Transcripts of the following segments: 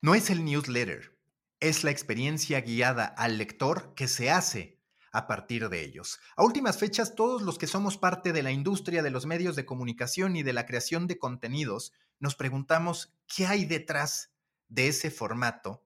No es el newsletter, es la experiencia guiada al lector que se hace a partir de ellos. A últimas fechas, todos los que somos parte de la industria de los medios de comunicación y de la creación de contenidos, nos preguntamos qué hay detrás de ese formato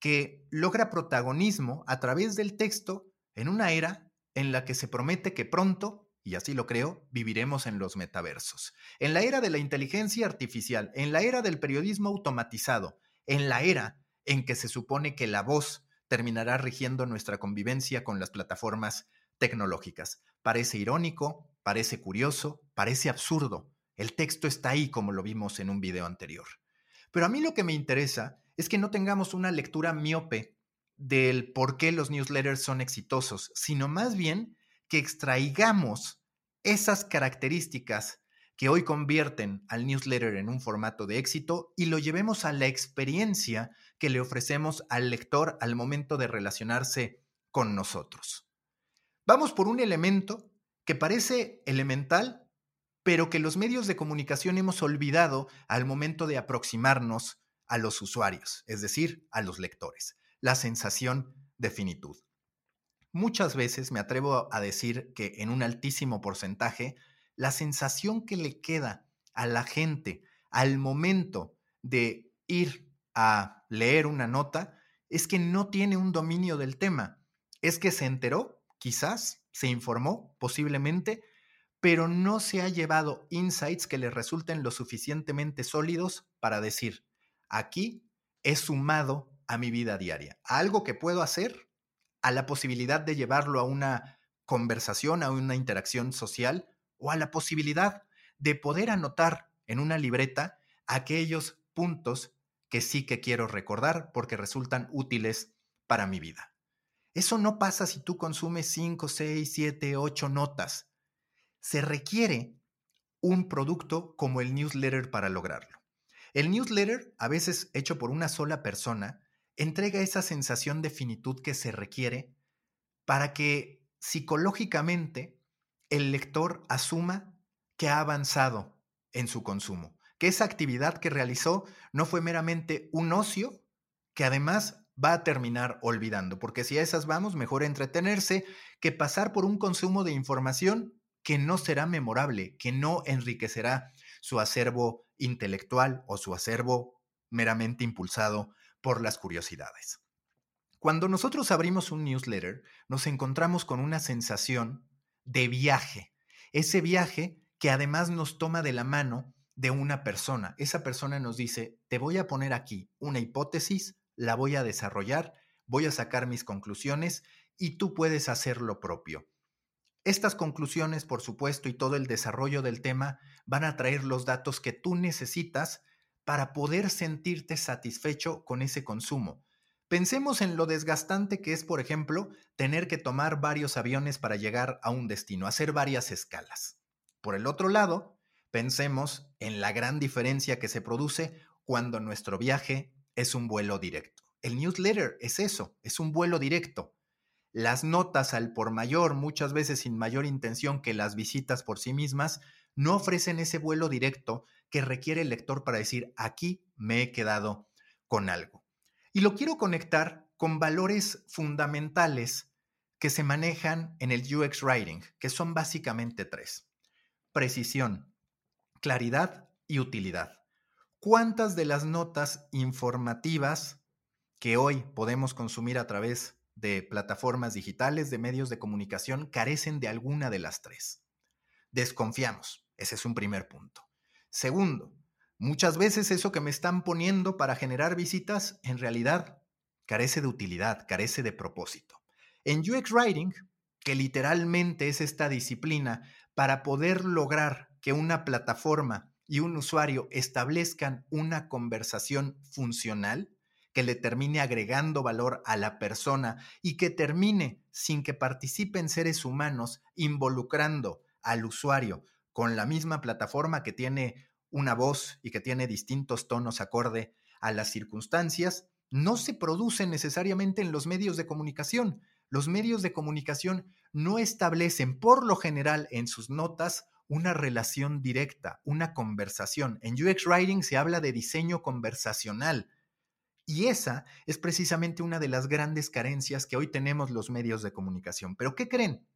que logra protagonismo a través del texto en una era en la que se promete que pronto, y así lo creo, viviremos en los metaversos. En la era de la inteligencia artificial, en la era del periodismo automatizado, en la era en que se supone que la voz terminará rigiendo nuestra convivencia con las plataformas tecnológicas. Parece irónico, parece curioso, parece absurdo. El texto está ahí como lo vimos en un video anterior. Pero a mí lo que me interesa es que no tengamos una lectura miope del por qué los newsletters son exitosos, sino más bien que extraigamos esas características que hoy convierten al newsletter en un formato de éxito y lo llevemos a la experiencia que le ofrecemos al lector al momento de relacionarse con nosotros. Vamos por un elemento que parece elemental, pero que los medios de comunicación hemos olvidado al momento de aproximarnos a los usuarios, es decir, a los lectores, la sensación de finitud. Muchas veces me atrevo a decir que en un altísimo porcentaje la sensación que le queda a la gente al momento de ir a leer una nota es que no tiene un dominio del tema. Es que se enteró, quizás, se informó, posiblemente, pero no se ha llevado insights que le resulten lo suficientemente sólidos para decir, aquí he sumado a mi vida diaria, a algo que puedo hacer, a la posibilidad de llevarlo a una conversación, a una interacción social, o a la posibilidad de poder anotar en una libreta aquellos puntos que sí que quiero recordar porque resultan útiles para mi vida. Eso no pasa si tú consumes 5, 6, 7, 8 notas. Se requiere un producto como el newsletter para lograrlo. El newsletter, a veces hecho por una sola persona, entrega esa sensación de finitud que se requiere para que psicológicamente el lector asuma que ha avanzado en su consumo, que esa actividad que realizó no fue meramente un ocio que además va a terminar olvidando, porque si a esas vamos, mejor entretenerse que pasar por un consumo de información que no será memorable, que no enriquecerá su acervo intelectual o su acervo meramente impulsado por las curiosidades. Cuando nosotros abrimos un newsletter, nos encontramos con una sensación de viaje. Ese viaje que además nos toma de la mano de una persona. Esa persona nos dice, te voy a poner aquí una hipótesis, la voy a desarrollar, voy a sacar mis conclusiones y tú puedes hacer lo propio. Estas conclusiones, por supuesto, y todo el desarrollo del tema van a traer los datos que tú necesitas para poder sentirte satisfecho con ese consumo. Pensemos en lo desgastante que es, por ejemplo, tener que tomar varios aviones para llegar a un destino, hacer varias escalas. Por el otro lado, pensemos en la gran diferencia que se produce cuando nuestro viaje es un vuelo directo. El newsletter es eso, es un vuelo directo. Las notas al por mayor, muchas veces sin mayor intención que las visitas por sí mismas, no ofrecen ese vuelo directo que requiere el lector para decir, aquí me he quedado con algo. Y lo quiero conectar con valores fundamentales que se manejan en el UX Writing, que son básicamente tres. Precisión, claridad y utilidad. ¿Cuántas de las notas informativas que hoy podemos consumir a través de plataformas digitales, de medios de comunicación, carecen de alguna de las tres? Desconfiamos. Ese es un primer punto. Segundo, Muchas veces eso que me están poniendo para generar visitas en realidad carece de utilidad, carece de propósito. En UX Writing, que literalmente es esta disciplina para poder lograr que una plataforma y un usuario establezcan una conversación funcional, que le termine agregando valor a la persona y que termine sin que participen seres humanos involucrando al usuario con la misma plataforma que tiene una voz y que tiene distintos tonos acorde a las circunstancias, no se produce necesariamente en los medios de comunicación. Los medios de comunicación no establecen por lo general en sus notas una relación directa, una conversación. En UX Writing se habla de diseño conversacional. Y esa es precisamente una de las grandes carencias que hoy tenemos los medios de comunicación. Pero ¿qué creen?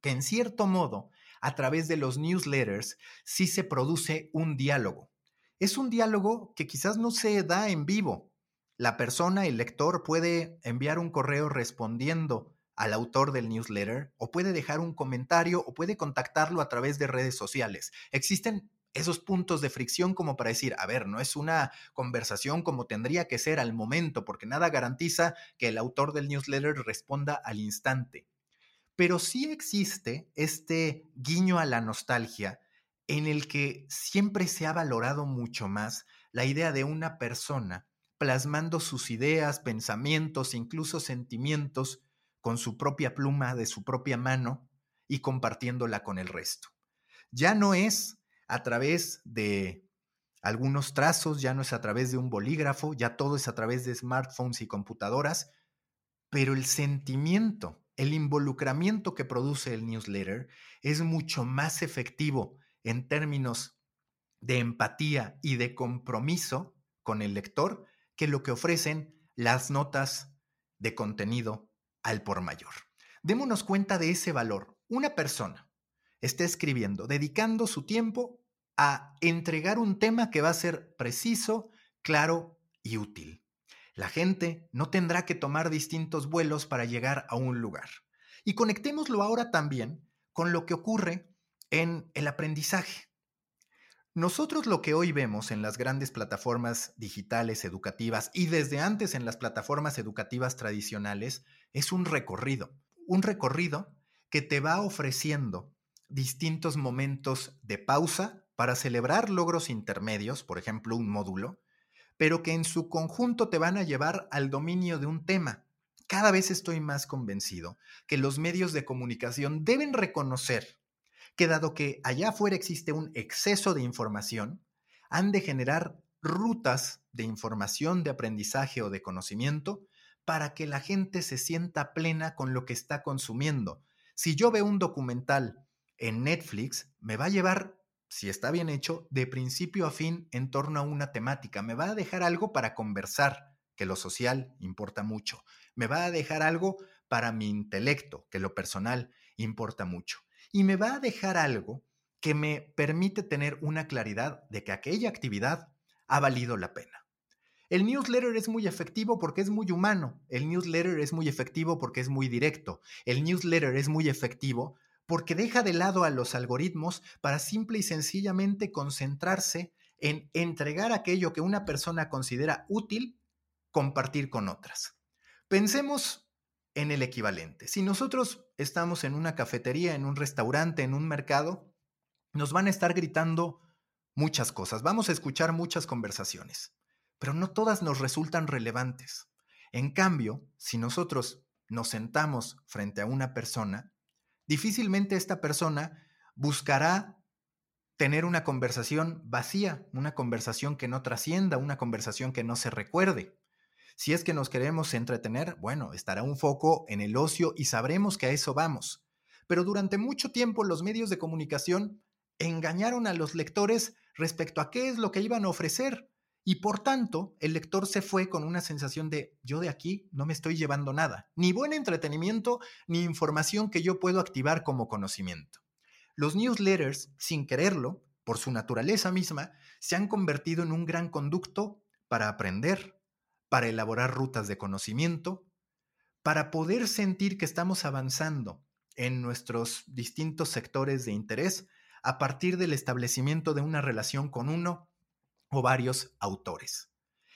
Que en cierto modo, a través de los newsletters, sí se produce un diálogo. Es un diálogo que quizás no se da en vivo. La persona, el lector, puede enviar un correo respondiendo al autor del newsletter o puede dejar un comentario o puede contactarlo a través de redes sociales. Existen esos puntos de fricción como para decir, a ver, no es una conversación como tendría que ser al momento, porque nada garantiza que el autor del newsletter responda al instante. Pero sí existe este guiño a la nostalgia en el que siempre se ha valorado mucho más la idea de una persona plasmando sus ideas, pensamientos, incluso sentimientos con su propia pluma de su propia mano y compartiéndola con el resto. Ya no es a través de algunos trazos, ya no es a través de un bolígrafo, ya todo es a través de smartphones y computadoras, pero el sentimiento, el involucramiento que produce el newsletter es mucho más efectivo en términos de empatía y de compromiso con el lector que lo que ofrecen las notas de contenido al por mayor. Démonos cuenta de ese valor. Una persona está escribiendo, dedicando su tiempo a entregar un tema que va a ser preciso, claro y útil. La gente no tendrá que tomar distintos vuelos para llegar a un lugar. Y conectémoslo ahora también con lo que ocurre en el aprendizaje. Nosotros lo que hoy vemos en las grandes plataformas digitales educativas y desde antes en las plataformas educativas tradicionales es un recorrido, un recorrido que te va ofreciendo distintos momentos de pausa para celebrar logros intermedios, por ejemplo, un módulo, pero que en su conjunto te van a llevar al dominio de un tema. Cada vez estoy más convencido que los medios de comunicación deben reconocer que dado que allá afuera existe un exceso de información, han de generar rutas de información, de aprendizaje o de conocimiento para que la gente se sienta plena con lo que está consumiendo. Si yo veo un documental en Netflix, me va a llevar si está bien hecho, de principio a fin en torno a una temática. Me va a dejar algo para conversar, que lo social importa mucho. Me va a dejar algo para mi intelecto, que lo personal importa mucho. Y me va a dejar algo que me permite tener una claridad de que aquella actividad ha valido la pena. El newsletter es muy efectivo porque es muy humano. El newsletter es muy efectivo porque es muy directo. El newsletter es muy efectivo porque deja de lado a los algoritmos para simple y sencillamente concentrarse en entregar aquello que una persona considera útil, compartir con otras. Pensemos en el equivalente. Si nosotros estamos en una cafetería, en un restaurante, en un mercado, nos van a estar gritando muchas cosas, vamos a escuchar muchas conversaciones, pero no todas nos resultan relevantes. En cambio, si nosotros nos sentamos frente a una persona, difícilmente esta persona buscará tener una conversación vacía, una conversación que no trascienda, una conversación que no se recuerde. Si es que nos queremos entretener, bueno, estará un foco en el ocio y sabremos que a eso vamos. Pero durante mucho tiempo los medios de comunicación engañaron a los lectores respecto a qué es lo que iban a ofrecer. Y por tanto, el lector se fue con una sensación de yo de aquí no me estoy llevando nada, ni buen entretenimiento, ni información que yo puedo activar como conocimiento. Los newsletters, sin quererlo, por su naturaleza misma, se han convertido en un gran conducto para aprender, para elaborar rutas de conocimiento, para poder sentir que estamos avanzando en nuestros distintos sectores de interés a partir del establecimiento de una relación con uno o varios autores.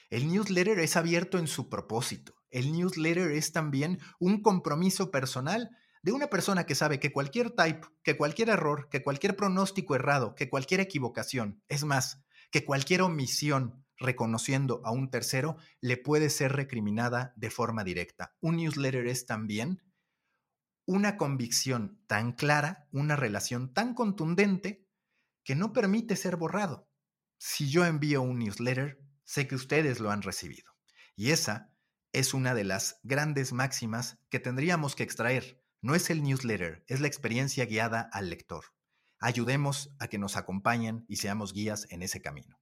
El newsletter es abierto en su propósito. El newsletter es también un compromiso personal de una persona que sabe que cualquier type, que cualquier error, que cualquier pronóstico errado, que cualquier equivocación, es más, que cualquier omisión reconociendo a un tercero le puede ser recriminada de forma directa. Un newsletter es también una convicción tan clara, una relación tan contundente que no permite ser borrado si yo envío un newsletter, sé que ustedes lo han recibido. Y esa es una de las grandes máximas que tendríamos que extraer. No es el newsletter, es la experiencia guiada al lector. Ayudemos a que nos acompañen y seamos guías en ese camino.